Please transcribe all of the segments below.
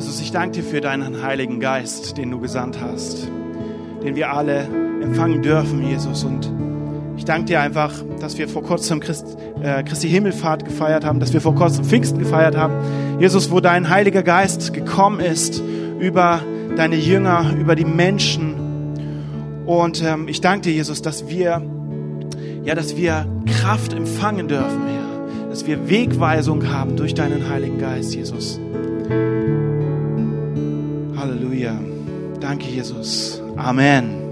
Jesus, ich danke dir für deinen Heiligen Geist, den du gesandt hast, den wir alle empfangen dürfen, Jesus. Und ich danke dir einfach, dass wir vor kurzem Christ, äh, Christi Himmelfahrt gefeiert haben, dass wir vor kurzem Pfingsten gefeiert haben. Jesus, wo dein Heiliger Geist gekommen ist über deine Jünger, über die Menschen. Und ähm, ich danke dir, Jesus, dass wir, ja, dass wir Kraft empfangen dürfen, Herr. Dass wir Wegweisung haben durch deinen Heiligen Geist, Jesus. Danke, Jesus. Amen.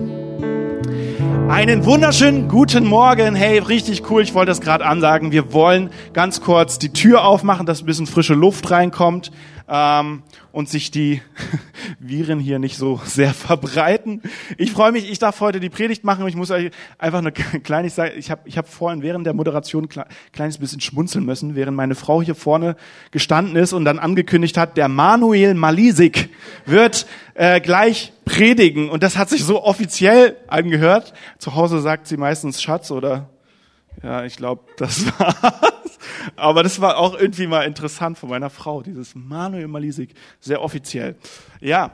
Einen wunderschönen guten Morgen. Hey, richtig cool. Ich wollte das gerade ansagen. Wir wollen ganz kurz die Tür aufmachen, dass ein bisschen frische Luft reinkommt ähm, und sich die Viren hier nicht so sehr verbreiten. Ich freue mich, ich darf heute die Predigt machen ich muss euch einfach eine kleine ich habe ich hab vorhin während der Moderation ein kleines bisschen schmunzeln müssen, während meine Frau hier vorne gestanden ist und dann angekündigt hat, der Manuel Malisik wird äh, gleich predigen und das hat sich so offiziell angehört. Zu Hause sagt sie meistens Schatz oder ja, ich glaube, das war's. Aber das war auch irgendwie mal interessant von meiner Frau, dieses Manuel Malisik, sehr offiziell. Ja,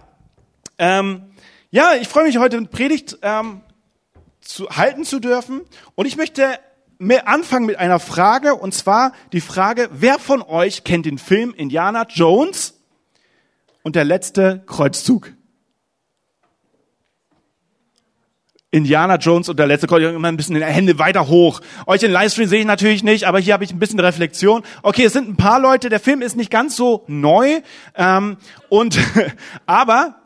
ähm, ja, ich freue mich heute Predigt ähm, zu halten zu dürfen und ich möchte anfangen mit einer Frage und zwar die Frage: Wer von euch kennt den Film Indiana Jones und der letzte Kreuzzug? Indiana Jones und der letzte Kreuz, immer ein bisschen die Hände weiter hoch. Euch in Livestream sehe ich natürlich nicht, aber hier habe ich ein bisschen Reflexion. Okay, es sind ein paar Leute, der Film ist nicht ganz so neu, ähm, und aber,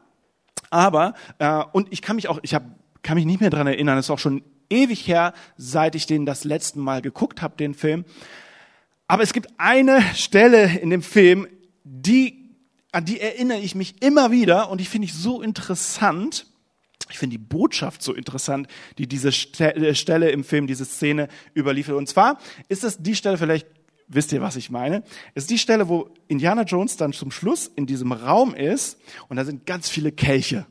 aber, äh, und ich kann mich auch, ich hab, kann mich nicht mehr dran erinnern, es ist auch schon ewig her, seit ich den das letzte Mal geguckt habe, den Film. Aber es gibt eine Stelle in dem Film, die, an die erinnere ich mich immer wieder und die finde ich so interessant ich finde die Botschaft so interessant, die diese äh, Stelle im Film, diese Szene überliefert. Und zwar ist es die Stelle, vielleicht wisst ihr, was ich meine, ist die Stelle, wo Indiana Jones dann zum Schluss in diesem Raum ist und da sind ganz viele Kelche.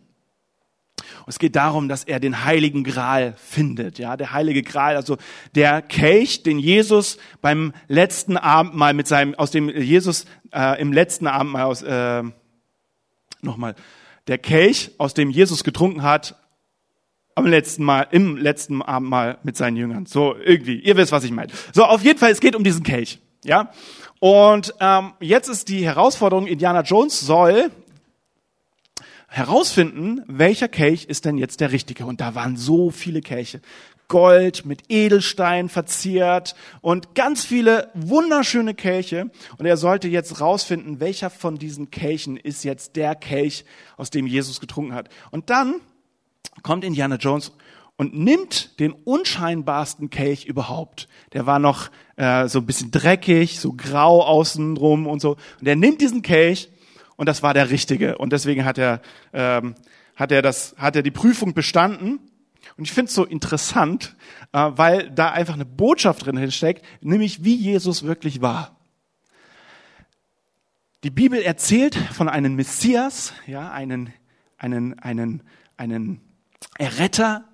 Und es geht darum, dass er den heiligen Gral findet. Ja, der heilige Gral, also der Kelch, den Jesus beim letzten Abendmahl mit seinem, aus dem Jesus äh, im letzten Abendmahl aus, äh, nochmal, der Kelch, aus dem Jesus getrunken hat, am letzten Mal, im letzten Abendmahl mit seinen Jüngern. So irgendwie, ihr wisst, was ich meine. So, auf jeden Fall, es geht um diesen Kelch. Ja, und ähm, jetzt ist die Herausforderung: Indiana Jones soll herausfinden, welcher Kelch ist denn jetzt der richtige. Und da waren so viele Kelche. Gold, mit Edelstein verziert und ganz viele wunderschöne Kelche. Und er sollte jetzt rausfinden, welcher von diesen Kelchen ist jetzt der Kelch, aus dem Jesus getrunken hat. Und dann kommt Indiana Jones und nimmt den unscheinbarsten Kelch überhaupt. Der war noch äh, so ein bisschen dreckig, so grau außenrum und so. Und er nimmt diesen Kelch und das war der richtige. Und deswegen hat er, ähm, hat er, das, hat er die Prüfung bestanden. Und ich finde es so interessant, äh, weil da einfach eine Botschaft drin steckt, nämlich wie Jesus wirklich war. Die Bibel erzählt von einem Messias, ja, einen, einen, einen, einen Erretter,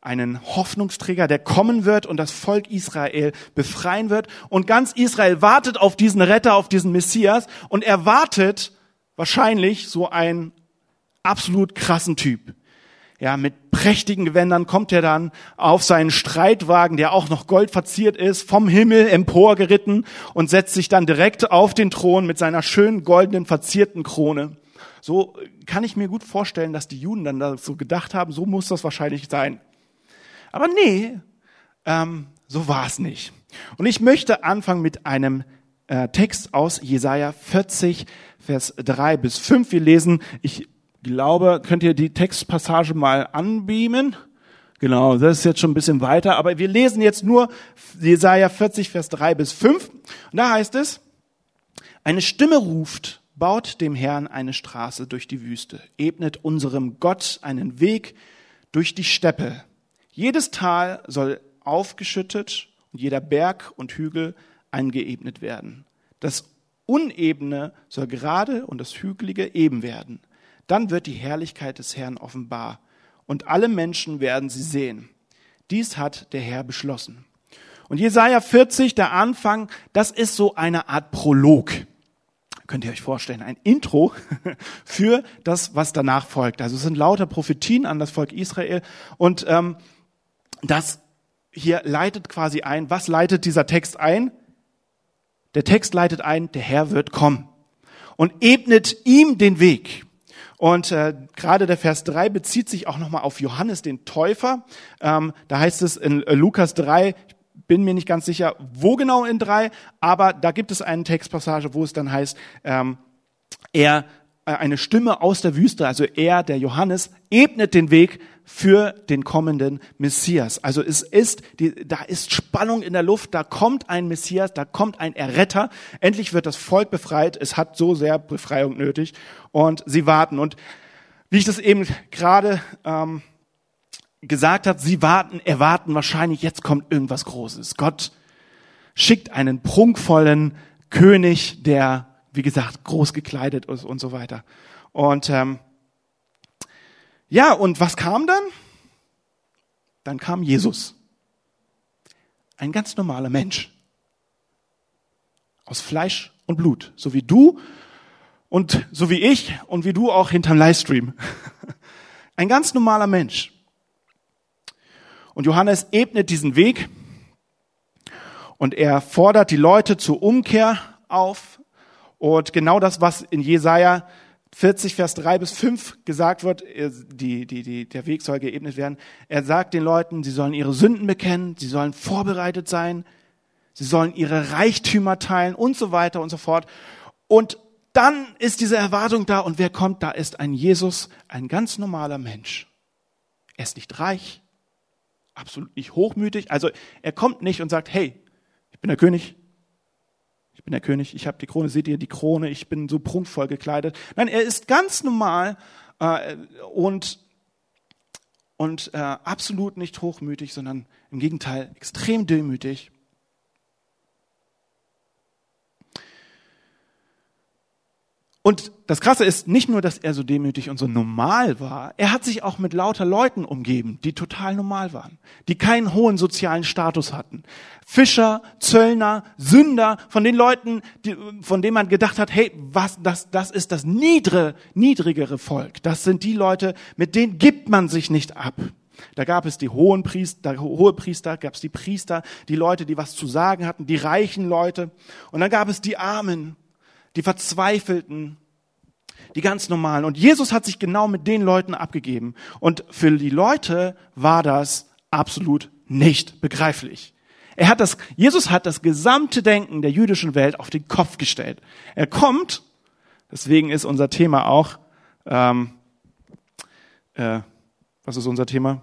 einen Hoffnungsträger, der kommen wird und das Volk Israel befreien wird. Und ganz Israel wartet auf diesen Retter, auf diesen Messias und erwartet wahrscheinlich so einen absolut krassen Typ. Ja, mit prächtigen Gewändern kommt er dann auf seinen Streitwagen, der auch noch gold verziert ist, vom Himmel emporgeritten und setzt sich dann direkt auf den Thron mit seiner schönen goldenen verzierten Krone. So kann ich mir gut vorstellen, dass die Juden dann da so gedacht haben, so muss das wahrscheinlich sein. Aber nee, ähm, so war es nicht. Und ich möchte anfangen mit einem äh, Text aus Jesaja 40, Vers 3 bis 5. Wir lesen, ich glaube, könnt ihr die Textpassage mal anbeamen? Genau, das ist jetzt schon ein bisschen weiter, aber wir lesen jetzt nur Jesaja 40, Vers 3 bis 5. Und da heißt es, eine Stimme ruft, baut dem Herrn eine Straße durch die Wüste, ebnet unserem Gott einen Weg durch die Steppe. Jedes Tal soll aufgeschüttet und jeder Berg und Hügel eingeebnet werden. Das Unebene soll gerade und das Hügelige eben werden. Dann wird die Herrlichkeit des Herrn offenbar und alle Menschen werden sie sehen. Dies hat der Herr beschlossen. Und Jesaja 40, der Anfang, das ist so eine Art Prolog. könnt ihr euch vorstellen, ein Intro für das, was danach folgt. Also es sind lauter Prophetien an das Volk Israel und ähm, das hier leitet quasi ein. Was leitet dieser Text ein? Der Text leitet ein, der Herr wird kommen und ebnet ihm den Weg. Und äh, gerade der Vers 3 bezieht sich auch nochmal auf Johannes den Täufer. Ähm, da heißt es in äh, Lukas 3, ich bin mir nicht ganz sicher, wo genau in 3, aber da gibt es eine Textpassage, wo es dann heißt, ähm, er äh, eine Stimme aus der Wüste, also er, der Johannes, ebnet den Weg für den kommenden Messias. Also es ist, die, da ist Spannung in der Luft, da kommt ein Messias, da kommt ein Erretter. Endlich wird das Volk befreit. Es hat so sehr Befreiung nötig und sie warten. Und wie ich das eben gerade ähm, gesagt habe, sie warten, erwarten wahrscheinlich, jetzt kommt irgendwas Großes. Gott schickt einen prunkvollen König, der, wie gesagt, groß gekleidet ist und so weiter. Und ähm, ja, und was kam dann? Dann kam Jesus. Ein ganz normaler Mensch. Aus Fleisch und Blut. So wie du und so wie ich und wie du auch hinterm Livestream. Ein ganz normaler Mensch. Und Johannes ebnet diesen Weg und er fordert die Leute zur Umkehr auf. Und genau das, was in Jesaja 40, Vers 3 bis 5 gesagt wird, äh, die, die, die, der Weg soll geebnet werden. Er sagt den Leuten, sie sollen ihre Sünden bekennen, sie sollen vorbereitet sein, sie sollen ihre Reichtümer teilen und so weiter und so fort. Und dann ist diese Erwartung da und wer kommt? Da ist ein Jesus, ein ganz normaler Mensch. Er ist nicht reich, absolut nicht hochmütig. Also er kommt nicht und sagt, hey, ich bin der König, ich bin der König, ich habe die Krone, seht ihr die Krone, ich bin so prunkvoll gekleidet. Nein, er ist ganz normal äh, und, und äh, absolut nicht hochmütig, sondern im Gegenteil extrem demütig. Und das Krasse ist nicht nur, dass er so demütig und so normal war, er hat sich auch mit lauter Leuten umgeben, die total normal waren, die keinen hohen sozialen Status hatten. Fischer, Zöllner, Sünder, von den Leuten, die, von denen man gedacht hat, hey, was, das, das ist das niedre, niedrigere Volk. Das sind die Leute, mit denen gibt man sich nicht ab. Da gab es die hohen Priester, hohe Priester, gab es die Priester, die Leute, die was zu sagen hatten, die reichen Leute. Und dann gab es die Armen, die Verzweifelten, die ganz normalen. Und Jesus hat sich genau mit den Leuten abgegeben. Und für die Leute war das absolut nicht begreiflich. Er hat das, Jesus hat das gesamte Denken der jüdischen Welt auf den Kopf gestellt. Er kommt, deswegen ist unser Thema auch, ähm, äh, was ist unser Thema?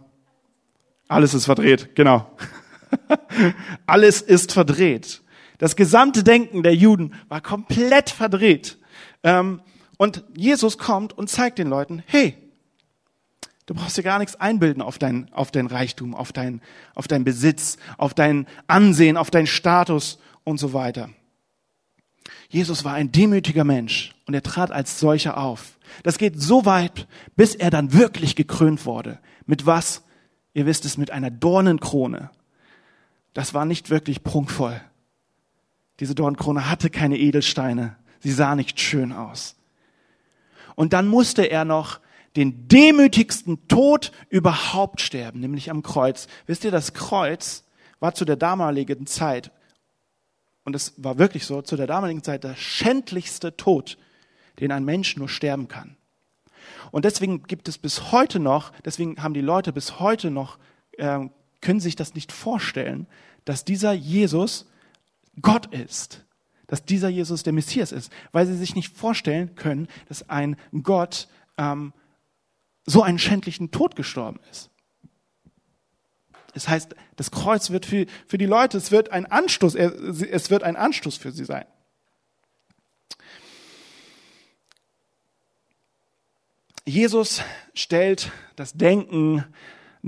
Alles ist verdreht, genau. Alles ist verdreht. Das gesamte Denken der Juden war komplett verdreht. Ähm, und Jesus kommt und zeigt den Leuten, hey, du brauchst dir gar nichts einbilden auf dein, auf dein Reichtum, auf dein, auf dein Besitz, auf dein Ansehen, auf deinen Status und so weiter. Jesus war ein demütiger Mensch und er trat als solcher auf. Das geht so weit, bis er dann wirklich gekrönt wurde. Mit was? Ihr wisst es, mit einer Dornenkrone. Das war nicht wirklich prunkvoll. Diese Dornkrone hatte keine Edelsteine. Sie sah nicht schön aus. Und dann musste er noch den demütigsten Tod überhaupt sterben, nämlich am Kreuz. Wisst ihr, das Kreuz war zu der damaligen Zeit, und es war wirklich so, zu der damaligen Zeit der schändlichste Tod, den ein Mensch nur sterben kann. Und deswegen gibt es bis heute noch, deswegen haben die Leute bis heute noch, äh, können sich das nicht vorstellen, dass dieser Jesus Gott ist, dass dieser Jesus der Messias ist, weil sie sich nicht vorstellen können, dass ein Gott ähm, so einen schändlichen Tod gestorben ist. Das heißt, das Kreuz wird für, für die Leute, es wird ein Anstoß, es wird ein Anstoß für sie sein. Jesus stellt das Denken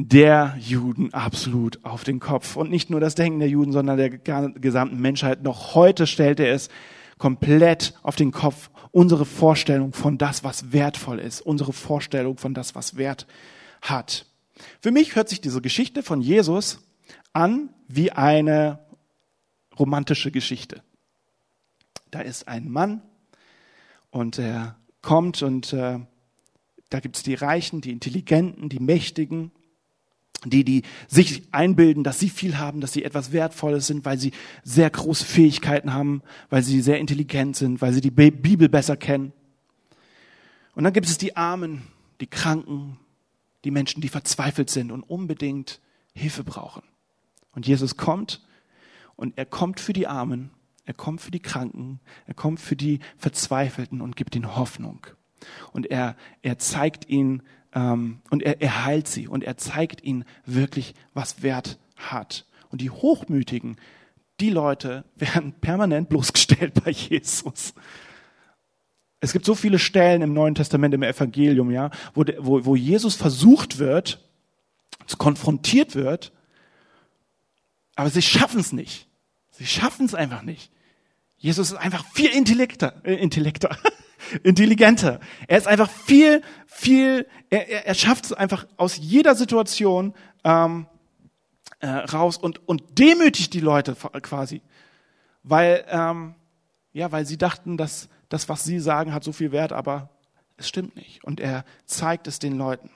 der Juden absolut auf den Kopf. Und nicht nur das Denken der Juden, sondern der gesamten Menschheit. Noch heute stellt er es komplett auf den Kopf. Unsere Vorstellung von das, was wertvoll ist. Unsere Vorstellung von das, was Wert hat. Für mich hört sich diese Geschichte von Jesus an wie eine romantische Geschichte. Da ist ein Mann, Und er kommt und äh, da gibt es die Reichen, die Intelligenten, die Mächtigen, die, die sich einbilden, dass sie viel haben, dass sie etwas Wertvolles sind, weil sie sehr große Fähigkeiten haben, weil sie sehr intelligent sind, weil sie die Bibel besser kennen. Und dann gibt es die Armen, die Kranken, die Menschen, die verzweifelt sind und unbedingt Hilfe brauchen. Und Jesus kommt und er kommt für die Armen, er kommt für die Kranken, er kommt für die Verzweifelten und gibt ihnen Hoffnung. Und er, er zeigt ihnen ähm, und er, er heilt sie und er zeigt ihnen wirklich, was Wert hat. Und die Hochmütigen, die Leute werden permanent bloßgestellt bei Jesus. Es gibt so viele Stellen im Neuen Testament, im Evangelium, ja, wo, wo, wo Jesus versucht wird, konfrontiert wird, aber sie schaffen es nicht. Sie schaffen es einfach nicht. Jesus ist einfach viel intellekter, äh, intellekter, intelligenter. Er ist einfach viel, viel, er, er, er schafft es einfach aus jeder Situation ähm, äh, raus und, und demütigt die Leute quasi. Weil, ähm, ja, weil sie dachten, dass das, was sie sagen, hat so viel Wert, aber es stimmt nicht. Und er zeigt es den Leuten.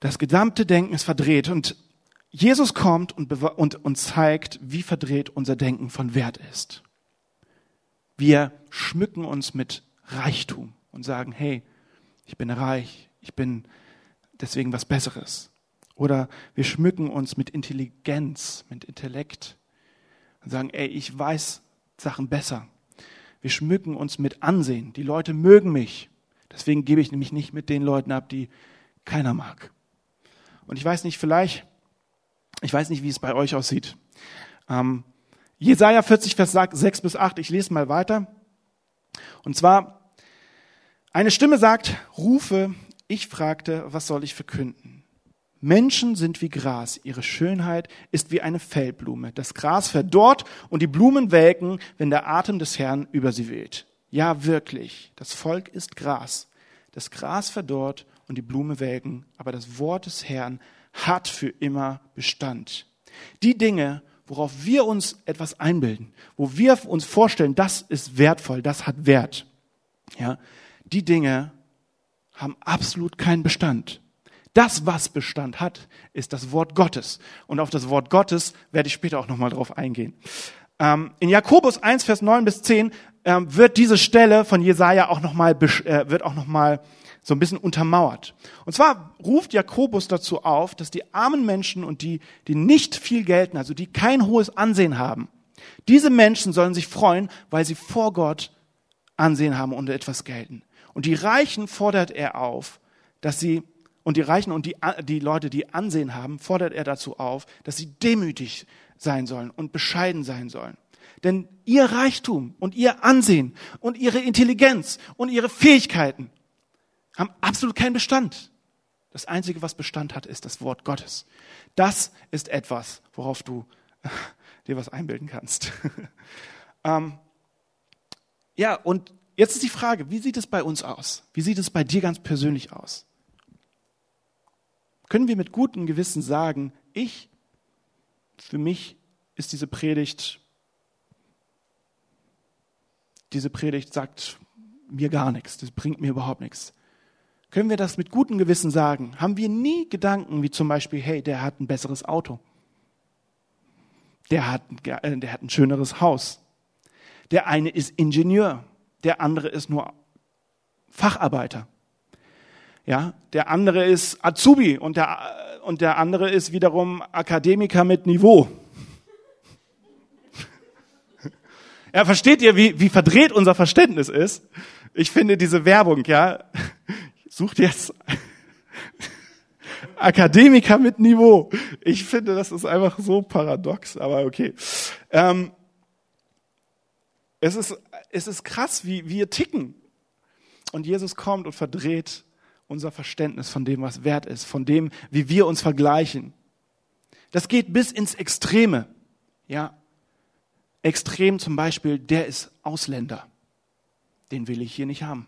Das gesamte Denken ist verdreht und Jesus kommt und, und, und zeigt, wie verdreht unser Denken von Wert ist. Wir schmücken uns mit Reichtum und sagen, hey, ich bin reich, ich bin deswegen was Besseres. Oder wir schmücken uns mit Intelligenz, mit Intellekt und sagen, ey, ich weiß Sachen besser. Wir schmücken uns mit Ansehen. Die Leute mögen mich. Deswegen gebe ich nämlich nicht mit den Leuten ab, die keiner mag. Und ich weiß nicht, vielleicht, ich weiß nicht, wie es bei euch aussieht. Ähm, Jesaja 40, Vers 6 bis 8, ich lese mal weiter. Und zwar, eine Stimme sagt, rufe, ich fragte, was soll ich verkünden? Menschen sind wie Gras, ihre Schönheit ist wie eine Feldblume. Das Gras verdorrt und die Blumen welken, wenn der Atem des Herrn über sie weht. Ja, wirklich, das Volk ist Gras. Das Gras verdorrt und die Blume welken, aber das Wort des Herrn hat für immer Bestand. Die Dinge, worauf wir uns etwas einbilden, wo wir uns vorstellen, das ist wertvoll, das hat Wert, ja, die Dinge haben absolut keinen Bestand. Das, was Bestand hat, ist das Wort Gottes. Und auf das Wort Gottes werde ich später auch nochmal drauf eingehen. Ähm, in Jakobus 1, Vers 9 bis 10 ähm, wird diese Stelle von Jesaja auch nochmal, äh, wird auch nochmal so ein bisschen untermauert. Und zwar ruft Jakobus dazu auf, dass die armen Menschen und die, die nicht viel gelten, also die kein hohes Ansehen haben, diese Menschen sollen sich freuen, weil sie vor Gott Ansehen haben und etwas gelten. Und die Reichen fordert er auf, dass sie und die Reichen und die, die Leute, die Ansehen haben, fordert er dazu auf, dass sie demütig sein sollen und bescheiden sein sollen. Denn ihr Reichtum und ihr Ansehen und ihre Intelligenz und ihre Fähigkeiten haben absolut keinen Bestand. Das Einzige, was Bestand hat, ist das Wort Gottes. Das ist etwas, worauf du dir was einbilden kannst. ähm, ja, und jetzt ist die Frage, wie sieht es bei uns aus? Wie sieht es bei dir ganz persönlich aus? können wir mit gutem Gewissen sagen, ich, für mich ist diese Predigt, diese Predigt sagt mir gar nichts, das bringt mir überhaupt nichts. Können wir das mit gutem Gewissen sagen? Haben wir nie Gedanken wie zum Beispiel, hey, der hat ein besseres Auto. Der hat, äh, der hat ein schöneres Haus. Der eine ist Ingenieur, der andere ist nur Facharbeiter. Ja, der andere ist Azubi und der, und der andere ist wiederum Akademiker mit Niveau. Ja, versteht ihr, wie, wie verdreht unser Verständnis ist? Ich finde diese Werbung, ja, sucht jetzt Akademiker mit Niveau. Ich finde, das ist einfach so paradox, aber okay. Ähm, es, ist, es ist krass, wie wir ticken. Und Jesus kommt und verdreht unser Verständnis von dem, was wert ist, von dem, wie wir uns vergleichen. Das geht bis ins Extreme. Ja, extrem zum Beispiel, der ist Ausländer. Den will ich hier nicht haben.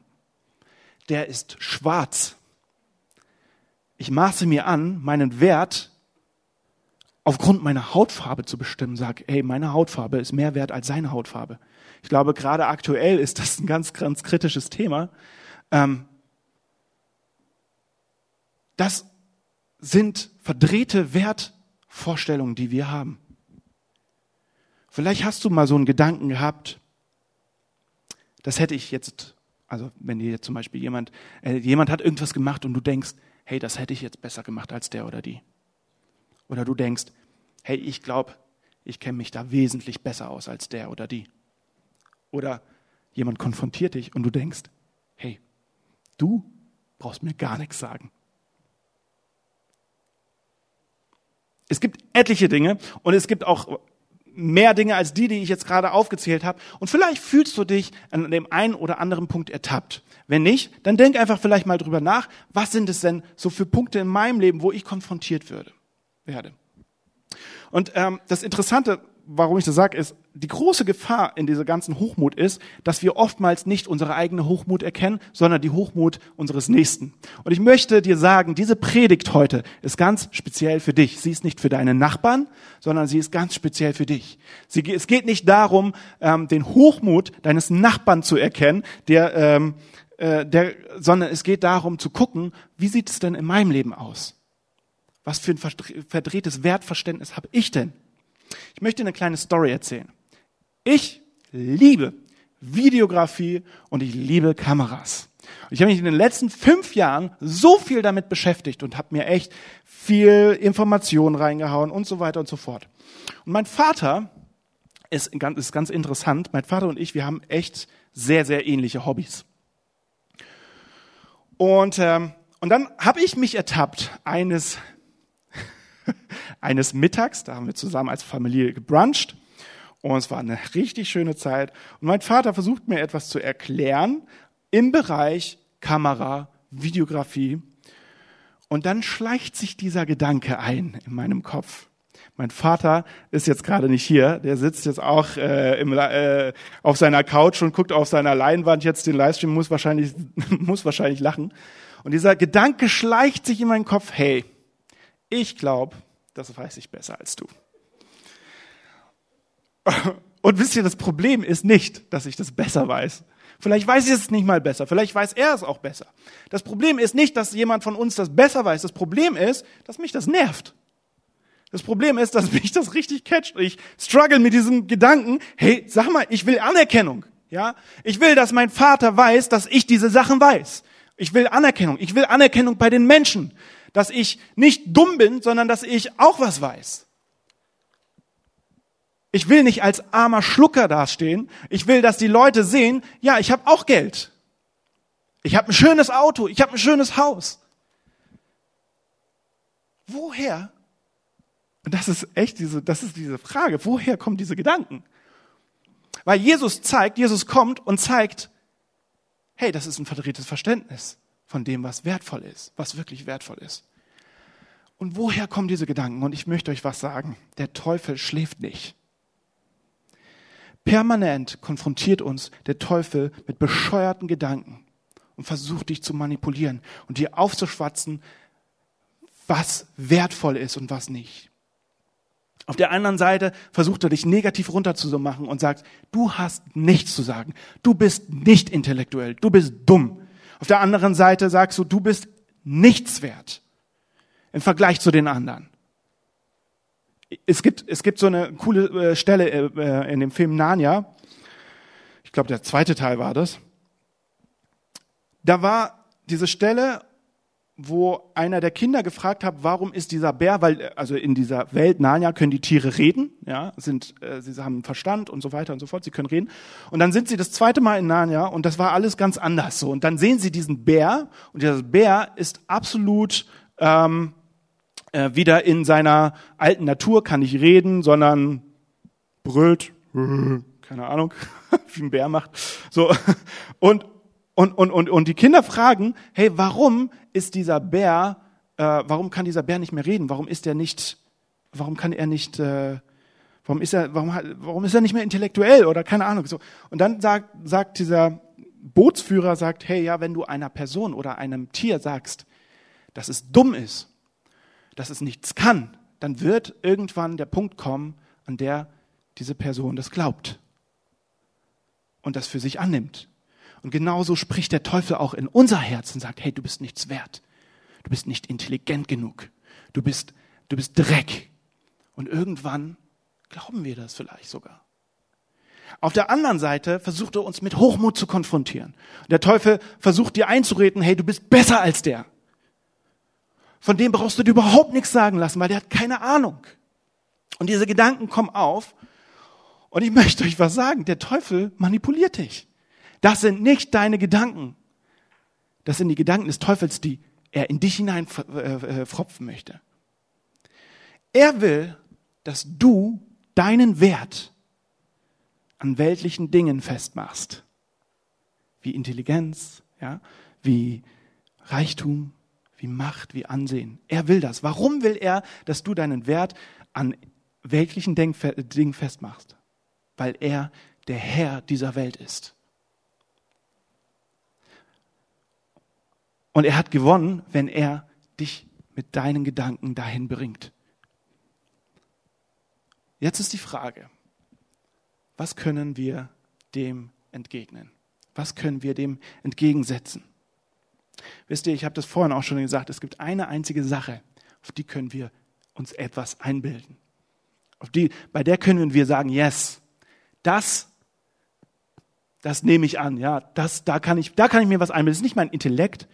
Der ist schwarz. Ich maße mir an, meinen Wert aufgrund meiner Hautfarbe zu bestimmen, sage, ey, meine Hautfarbe ist mehr wert als seine Hautfarbe. Ich glaube, gerade aktuell ist das ein ganz, ganz kritisches Thema. Ähm, das sind verdrehte Wertvorstellungen, die wir haben. Vielleicht hast du mal so einen Gedanken gehabt, das hätte ich jetzt, also wenn dir zum Beispiel jemand, äh, jemand hat irgendwas gemacht und du denkst, hey, das hätte ich jetzt besser gemacht als der oder die. Oder du denkst, hey, ich glaube, ich kenne mich da wesentlich besser aus als der oder die. Oder jemand konfrontiert dich und du denkst, hey, du brauchst mir gar nichts sagen. Es gibt etliche Dinge und es gibt auch mehr Dinge als die, die ich jetzt gerade aufgezählt habe. Und vielleicht fühlst du dich an dem einen oder anderen Punkt ertappt. Wenn nicht, dann denk einfach vielleicht mal drüber nach, was sind es denn so für Punkte in meinem Leben, wo ich konfrontiert würde, werde. Und ähm, das Interessante warum ich das sage, ist, die große Gefahr in dieser ganzen Hochmut ist, dass wir oftmals nicht unsere eigene Hochmut erkennen, sondern die Hochmut unseres Nächsten. Und ich möchte dir sagen, diese Predigt heute ist ganz speziell für dich. Sie ist nicht für deine Nachbarn, sondern sie ist ganz speziell für dich. Sie, es geht nicht darum, ähm, den Hochmut deines Nachbarn zu erkennen, der, ähm, äh, der, sondern es geht darum zu gucken, wie sieht es denn in meinem Leben aus? Was für ein verdrehtes Wertverständnis habe ich denn? Ich möchte eine kleine Story erzählen. Ich liebe Videografie und ich liebe Kameras. Ich habe mich in den letzten fünf Jahren so viel damit beschäftigt und habe mir echt viel Informationen reingehauen und so weiter und so fort. Und mein Vater ist ganz, ist ganz interessant. Mein Vater und ich, wir haben echt sehr, sehr ähnliche Hobbys. Und, ähm, und dann habe ich mich ertappt, eines eines Mittags, da haben wir zusammen als Familie gebruncht und es war eine richtig schöne Zeit. Und mein Vater versucht mir etwas zu erklären im Bereich Kamera, Videografie. Und dann schleicht sich dieser Gedanke ein in meinem Kopf. Mein Vater ist jetzt gerade nicht hier, der sitzt jetzt auch äh, im, äh, auf seiner Couch und guckt auf seiner Leinwand jetzt den Livestream, muss wahrscheinlich, muss wahrscheinlich lachen. Und dieser Gedanke schleicht sich in meinen Kopf, hey, ich glaube, das weiß ich besser als du. Und wisst ihr, das Problem ist nicht, dass ich das besser weiß. Vielleicht weiß ich es nicht mal besser, vielleicht weiß er es auch besser. Das Problem ist nicht, dass jemand von uns das besser weiß. Das Problem ist, dass mich das nervt. Das Problem ist, dass mich das richtig catcht. Ich struggle mit diesem Gedanken, hey, sag mal, ich will Anerkennung. Ja, ich will, dass mein Vater weiß, dass ich diese Sachen weiß. Ich will Anerkennung. Ich will Anerkennung bei den Menschen dass ich nicht dumm bin, sondern dass ich auch was weiß. Ich will nicht als armer Schlucker dastehen. Ich will, dass die Leute sehen, ja, ich habe auch Geld. Ich habe ein schönes Auto, ich habe ein schönes Haus. Woher? Und das ist echt diese, das ist diese Frage. Woher kommen diese Gedanken? Weil Jesus zeigt, Jesus kommt und zeigt, hey, das ist ein verdrehtes Verständnis von dem, was wertvoll ist, was wirklich wertvoll ist. Und woher kommen diese Gedanken? Und ich möchte euch was sagen. Der Teufel schläft nicht. Permanent konfrontiert uns der Teufel mit bescheuerten Gedanken und versucht dich zu manipulieren und dir aufzuschwatzen, was wertvoll ist und was nicht. Auf der anderen Seite versucht er dich negativ runterzumachen und sagt, du hast nichts zu sagen, du bist nicht intellektuell, du bist dumm. Auf der anderen Seite sagst du, du bist nichts wert im Vergleich zu den anderen. Es gibt, es gibt so eine coole äh, Stelle äh, in dem Film Narnia. Ich glaube, der zweite Teil war das. Da war diese Stelle, wo einer der Kinder gefragt hat, warum ist dieser Bär, weil also in dieser Welt Narnia können die Tiere reden, ja, sind äh, sie haben Verstand und so weiter und so fort, sie können reden. Und dann sind sie das zweite Mal in Narnia und das war alles ganz anders so. Und dann sehen sie diesen Bär und dieser Bär ist absolut ähm, äh, wieder in seiner alten Natur, kann nicht reden, sondern brüllt, keine Ahnung, wie ein Bär macht. So und und, und, und, und die Kinder fragen, hey, warum ist dieser Bär, äh, warum kann dieser Bär nicht mehr reden? Warum ist er nicht, warum kann er nicht, äh, warum ist er, warum, warum ist er nicht mehr intellektuell oder keine Ahnung. So. Und dann sagt, sagt dieser Bootsführer, sagt, hey, ja, wenn du einer Person oder einem Tier sagst, dass es dumm ist, dass es nichts kann, dann wird irgendwann der Punkt kommen, an der diese Person das glaubt und das für sich annimmt. Und genauso spricht der Teufel auch in unser Herz und sagt, hey, du bist nichts wert. Du bist nicht intelligent genug. Du bist, du bist Dreck. Und irgendwann glauben wir das vielleicht sogar. Auf der anderen Seite versucht er uns mit Hochmut zu konfrontieren. Der Teufel versucht dir einzureden, hey, du bist besser als der. Von dem brauchst du dir überhaupt nichts sagen lassen, weil der hat keine Ahnung. Und diese Gedanken kommen auf. Und ich möchte euch was sagen. Der Teufel manipuliert dich. Das sind nicht deine Gedanken. Das sind die Gedanken des Teufels, die er in dich hinein äh, äh, möchte. Er will, dass du deinen Wert an weltlichen Dingen festmachst. Wie Intelligenz, ja, wie Reichtum, wie Macht, wie Ansehen. Er will das. Warum will er, dass du deinen Wert an weltlichen Dingen festmachst? Weil er der Herr dieser Welt ist. Und er hat gewonnen, wenn er dich mit deinen Gedanken dahin bringt. Jetzt ist die Frage, was können wir dem entgegnen? Was können wir dem entgegensetzen? Wisst ihr, ich habe das vorhin auch schon gesagt, es gibt eine einzige Sache, auf die können wir uns etwas einbilden. Auf die, bei der können wir sagen, yes, das, das nehme ich an, ja, das, da kann ich, da kann ich mir was einbilden. Das ist nicht mein Intellekt,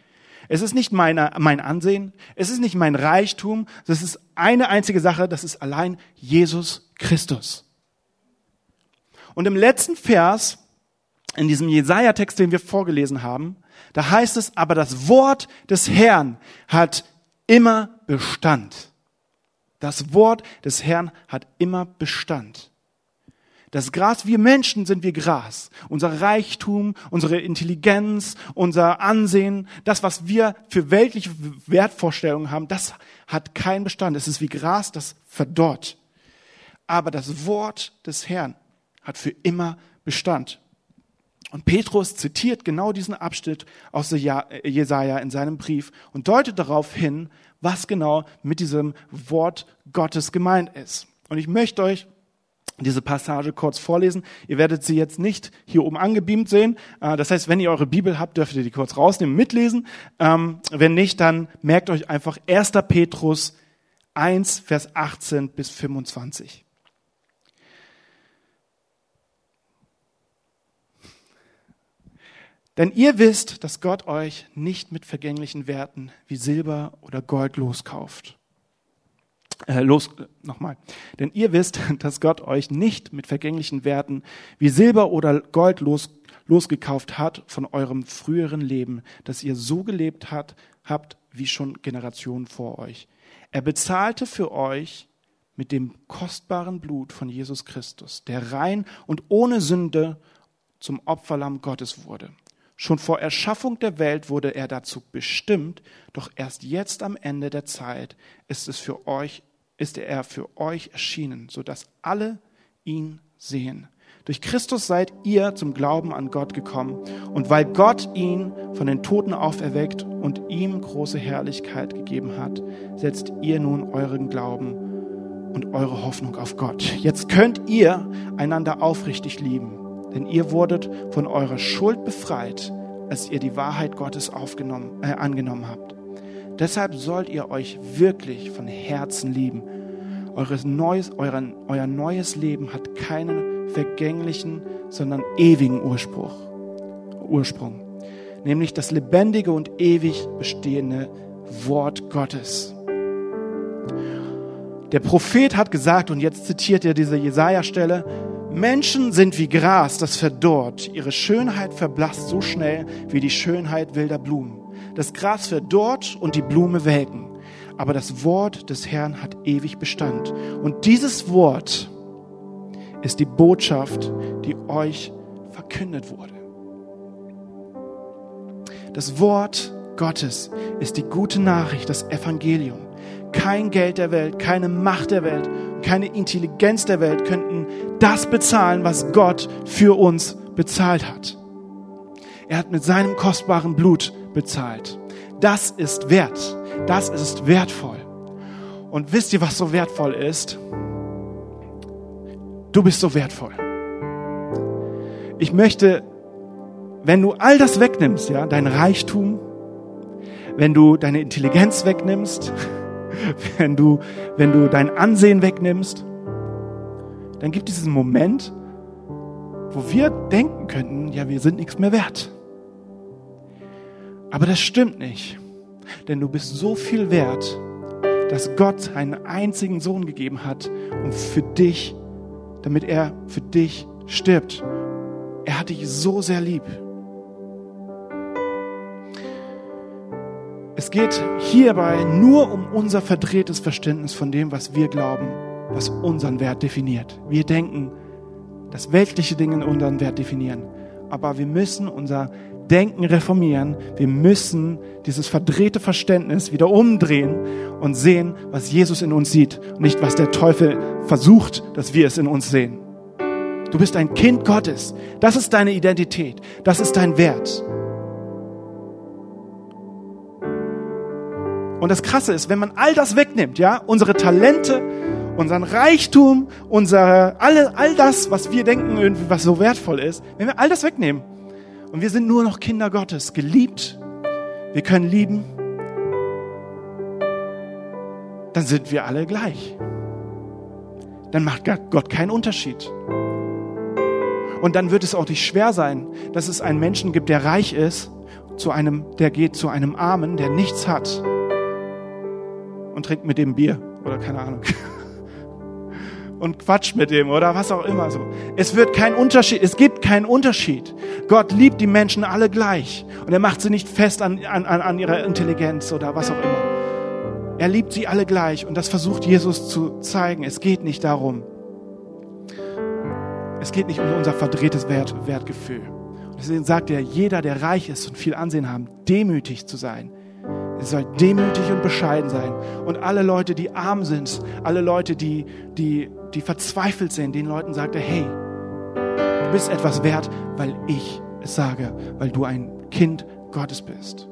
es ist nicht meine, mein Ansehen, es ist nicht mein Reichtum, das ist eine einzige Sache, das ist allein Jesus Christus. Und im letzten Vers, in diesem Jesaja-Text, den wir vorgelesen haben, da heißt es, aber das Wort des Herrn hat immer Bestand. Das Wort des Herrn hat immer Bestand. Das Gras, wir Menschen sind wie Gras. Unser Reichtum, unsere Intelligenz, unser Ansehen, das, was wir für weltliche Wertvorstellungen haben, das hat keinen Bestand. Es ist wie Gras, das verdorrt. Aber das Wort des Herrn hat für immer Bestand. Und Petrus zitiert genau diesen Abschnitt aus Jesaja in seinem Brief und deutet darauf hin, was genau mit diesem Wort Gottes gemeint ist. Und ich möchte euch diese Passage kurz vorlesen. Ihr werdet sie jetzt nicht hier oben angebeamt sehen. Äh, das heißt, wenn ihr eure Bibel habt, dürft ihr die kurz rausnehmen, mitlesen. Ähm, wenn nicht, dann merkt euch einfach 1. Petrus 1, Vers 18 bis 25. Denn ihr wisst, dass Gott euch nicht mit vergänglichen Werten wie Silber oder Gold loskauft äh, los, nochmal. Denn ihr wisst, dass Gott euch nicht mit vergänglichen Werten wie Silber oder Gold los, losgekauft hat von eurem früheren Leben, dass ihr so gelebt hat, habt wie schon Generationen vor euch. Er bezahlte für euch mit dem kostbaren Blut von Jesus Christus, der rein und ohne Sünde zum Opferlamm Gottes wurde. Schon vor Erschaffung der Welt wurde er dazu bestimmt, doch erst jetzt am Ende der Zeit ist es für euch ist er für euch erschienen, sodass alle ihn sehen. Durch Christus seid ihr zum Glauben an Gott gekommen. Und weil Gott ihn von den Toten auferweckt und ihm große Herrlichkeit gegeben hat, setzt ihr nun euren Glauben und eure Hoffnung auf Gott. Jetzt könnt ihr einander aufrichtig lieben, denn ihr wurdet von eurer Schuld befreit, als ihr die Wahrheit Gottes aufgenommen, äh, angenommen habt. Deshalb sollt ihr euch wirklich von Herzen lieben. Eures neues, euren, euer neues Leben hat keinen vergänglichen, sondern ewigen Ursprung. Ursprung. Nämlich das lebendige und ewig bestehende Wort Gottes. Der Prophet hat gesagt, und jetzt zitiert er diese Jesaja-Stelle, Menschen sind wie Gras, das verdorrt. Ihre Schönheit verblasst so schnell wie die Schönheit wilder Blumen. Das Gras verdorrt und die Blume welken. Aber das Wort des Herrn hat ewig Bestand. Und dieses Wort ist die Botschaft, die euch verkündet wurde. Das Wort Gottes ist die gute Nachricht, das Evangelium. Kein Geld der Welt, keine Macht der Welt, keine Intelligenz der Welt könnten das bezahlen, was Gott für uns bezahlt hat. Er hat mit seinem kostbaren Blut bezahlt. Das ist wert. Das ist wertvoll. Und wisst ihr, was so wertvoll ist? Du bist so wertvoll. Ich möchte, wenn du all das wegnimmst, ja, dein Reichtum, wenn du deine Intelligenz wegnimmst, wenn du, wenn du dein Ansehen wegnimmst, dann gibt es diesen Moment, wo wir denken könnten, ja, wir sind nichts mehr wert. Aber das stimmt nicht. Denn du bist so viel wert, dass Gott einen einzigen Sohn gegeben hat, um für dich, damit er für dich stirbt. Er hat dich so sehr lieb. Es geht hierbei nur um unser verdrehtes Verständnis von dem, was wir glauben, was unseren Wert definiert. Wir denken, dass weltliche Dinge unseren Wert definieren. Aber wir müssen unser Denken reformieren. Wir müssen dieses verdrehte Verständnis wieder umdrehen und sehen, was Jesus in uns sieht nicht, was der Teufel versucht, dass wir es in uns sehen. Du bist ein Kind Gottes. Das ist deine Identität. Das ist dein Wert. Und das Krasse ist, wenn man all das wegnimmt, ja, unsere Talente, unseren Reichtum, unser, alle, all das, was wir denken, irgendwie, was so wertvoll ist, wenn wir all das wegnehmen und wir sind nur noch Kinder Gottes, geliebt, wir können lieben, dann sind wir alle gleich. Dann macht Gott keinen Unterschied. Und dann wird es auch nicht schwer sein, dass es einen Menschen gibt, der reich ist, zu einem, der geht zu einem Armen, der nichts hat und trinkt mit dem Bier oder keine Ahnung. und quatscht mit dem oder was auch immer so. Es wird kein Unterschied, es gibt keinen Unterschied. Gott liebt die Menschen alle gleich und er macht sie nicht fest an, an, an ihrer Intelligenz oder was auch immer. Er liebt sie alle gleich und das versucht Jesus zu zeigen. Es geht nicht darum. Es geht nicht um unser verdrehtes Wert, Wertgefühl. deswegen sagt er, jeder, der reich ist und viel Ansehen haben, demütig zu sein Ihr sollt demütig und bescheiden sein. Und alle Leute, die arm sind, alle Leute, die, die, die verzweifelt sind, den Leuten sagt er, hey, du bist etwas wert, weil ich es sage, weil du ein Kind Gottes bist.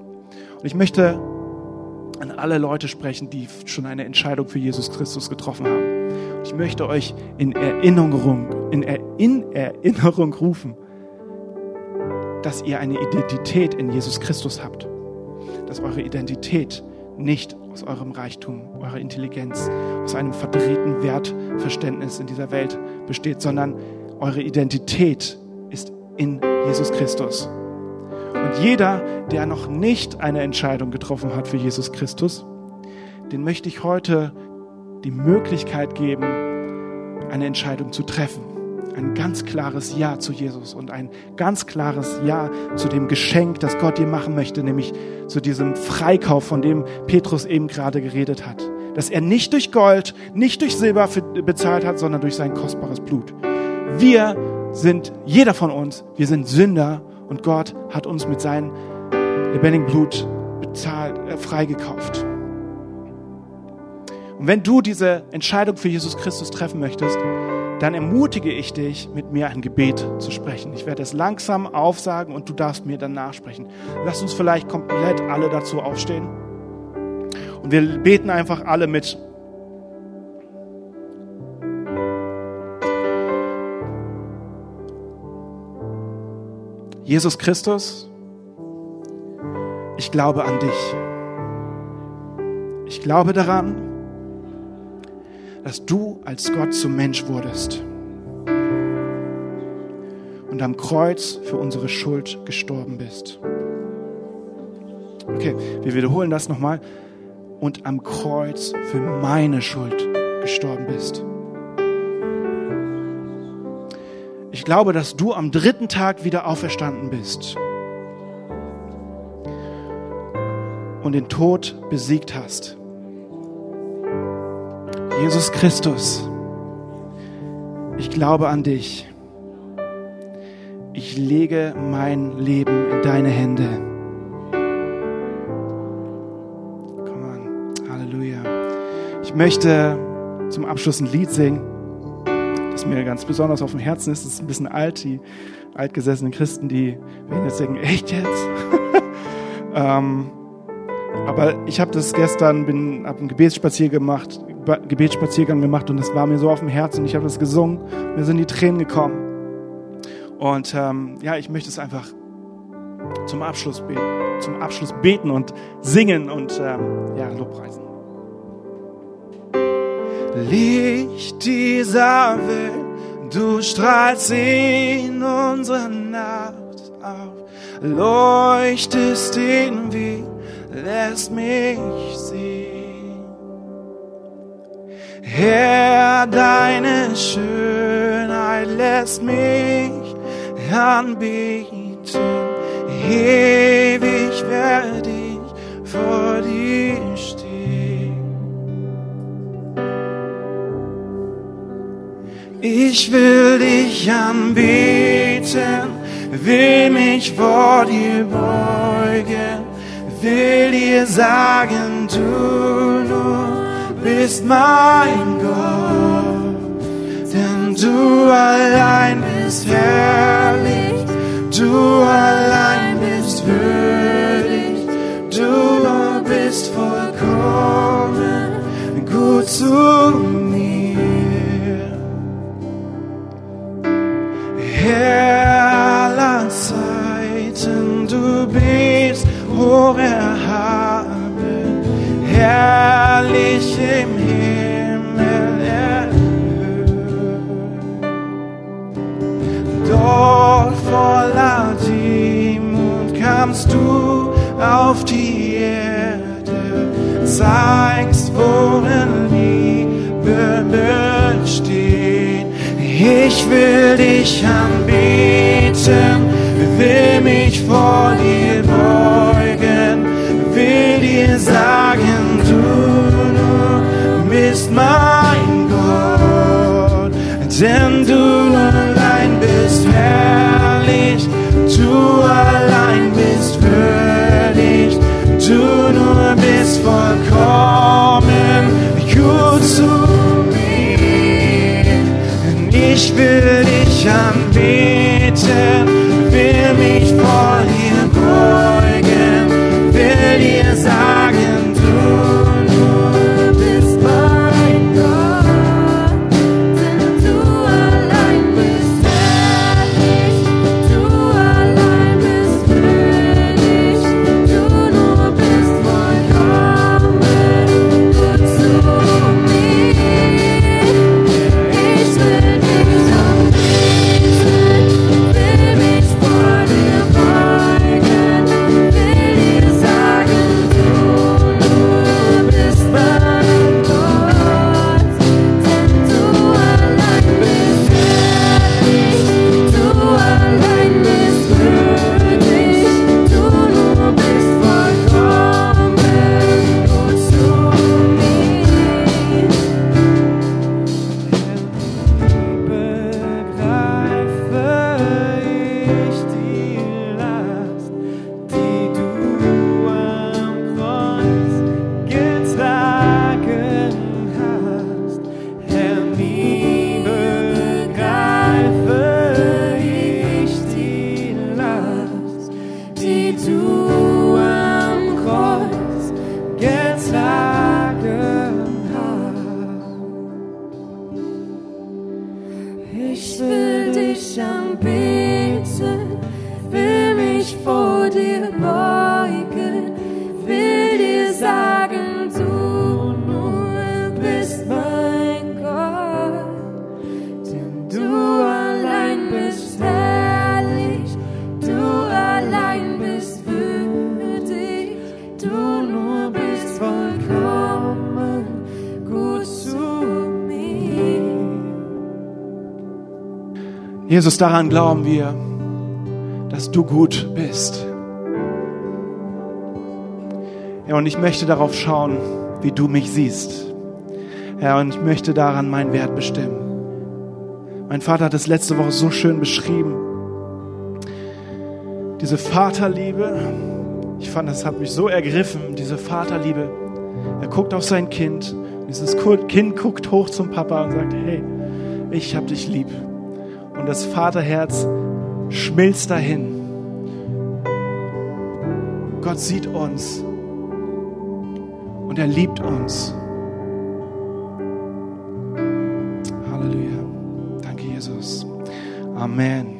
Und ich möchte an alle Leute sprechen, die schon eine Entscheidung für Jesus Christus getroffen haben. Ich möchte euch in Erinnerung, in, er, in Erinnerung rufen, dass ihr eine Identität in Jesus Christus habt dass eure Identität nicht aus eurem Reichtum, eurer Intelligenz, aus einem verdrehten Wertverständnis in dieser Welt besteht, sondern eure Identität ist in Jesus Christus. Und jeder, der noch nicht eine Entscheidung getroffen hat für Jesus Christus, den möchte ich heute die Möglichkeit geben, eine Entscheidung zu treffen ein ganz klares Ja zu Jesus und ein ganz klares Ja zu dem Geschenk, das Gott dir machen möchte, nämlich zu diesem Freikauf, von dem Petrus eben gerade geredet hat. Dass er nicht durch Gold, nicht durch Silber bezahlt hat, sondern durch sein kostbares Blut. Wir sind, jeder von uns, wir sind Sünder und Gott hat uns mit seinem lebendigen Blut bezahlt, äh, freigekauft. Und wenn du diese Entscheidung für Jesus Christus treffen möchtest, dann ermutige ich dich, mit mir ein Gebet zu sprechen. Ich werde es langsam aufsagen und du darfst mir dann nachsprechen. Lass uns vielleicht komplett alle dazu aufstehen. Und wir beten einfach alle mit. Jesus Christus, ich glaube an dich. Ich glaube daran, dass du als Gott zum Mensch wurdest und am Kreuz für unsere Schuld gestorben bist. Okay, wir wiederholen das nochmal. Und am Kreuz für meine Schuld gestorben bist. Ich glaube, dass du am dritten Tag wieder auferstanden bist und den Tod besiegt hast. Jesus Christus, ich glaube an dich. Ich lege mein Leben in deine Hände. Komm an, Halleluja. Ich möchte zum Abschluss ein Lied singen, das mir ganz besonders auf dem Herzen ist. Es ist ein bisschen alt, die altgesessenen Christen, die werden jetzt denken, echt jetzt? ähm, aber ich habe das gestern, bin, habe einen Gebetsspaziergang gemacht, Gebetsspaziergang gemacht und das war mir so auf dem Herzen. Ich habe das gesungen, mir sind die Tränen gekommen. Und ähm, ja, ich möchte es einfach zum Abschluss beten, zum Abschluss beten und singen und ähm, ja, Lobpreisen. Licht dieser Welt, du strahlst in unserer Nacht auf, leuchtest den Weg, lässt mich sehen. Herr, deine Schönheit lässt mich anbeten, ewig werde ich vor dir stehen. Ich will dich anbeten, will mich vor dir beugen, will dir sagen, du nur bist mein Gott, denn du allein bist herrlich, du allein bist würdig, du bist vollkommen gut zu mir. Herr aller Zeiten, du bist erhaben, herrlich im Himmel erhöht. Dort voller Demut kamst du auf die Erde, zeigst, worin Liebe besteht. Ich will dich anbeten, Jesus, daran glauben wir, dass du gut bist. Ja, und ich möchte darauf schauen, wie du mich siehst. Herr, und ich möchte daran meinen Wert bestimmen. Mein Vater hat es letzte Woche so schön beschrieben. Diese Vaterliebe, ich fand, das hat mich so ergriffen, diese Vaterliebe. Er guckt auf sein Kind, dieses Kind guckt hoch zum Papa und sagt, hey, ich hab dich lieb das Vaterherz schmilzt dahin. Gott sieht uns und er liebt uns. Halleluja. Danke, Jesus. Amen.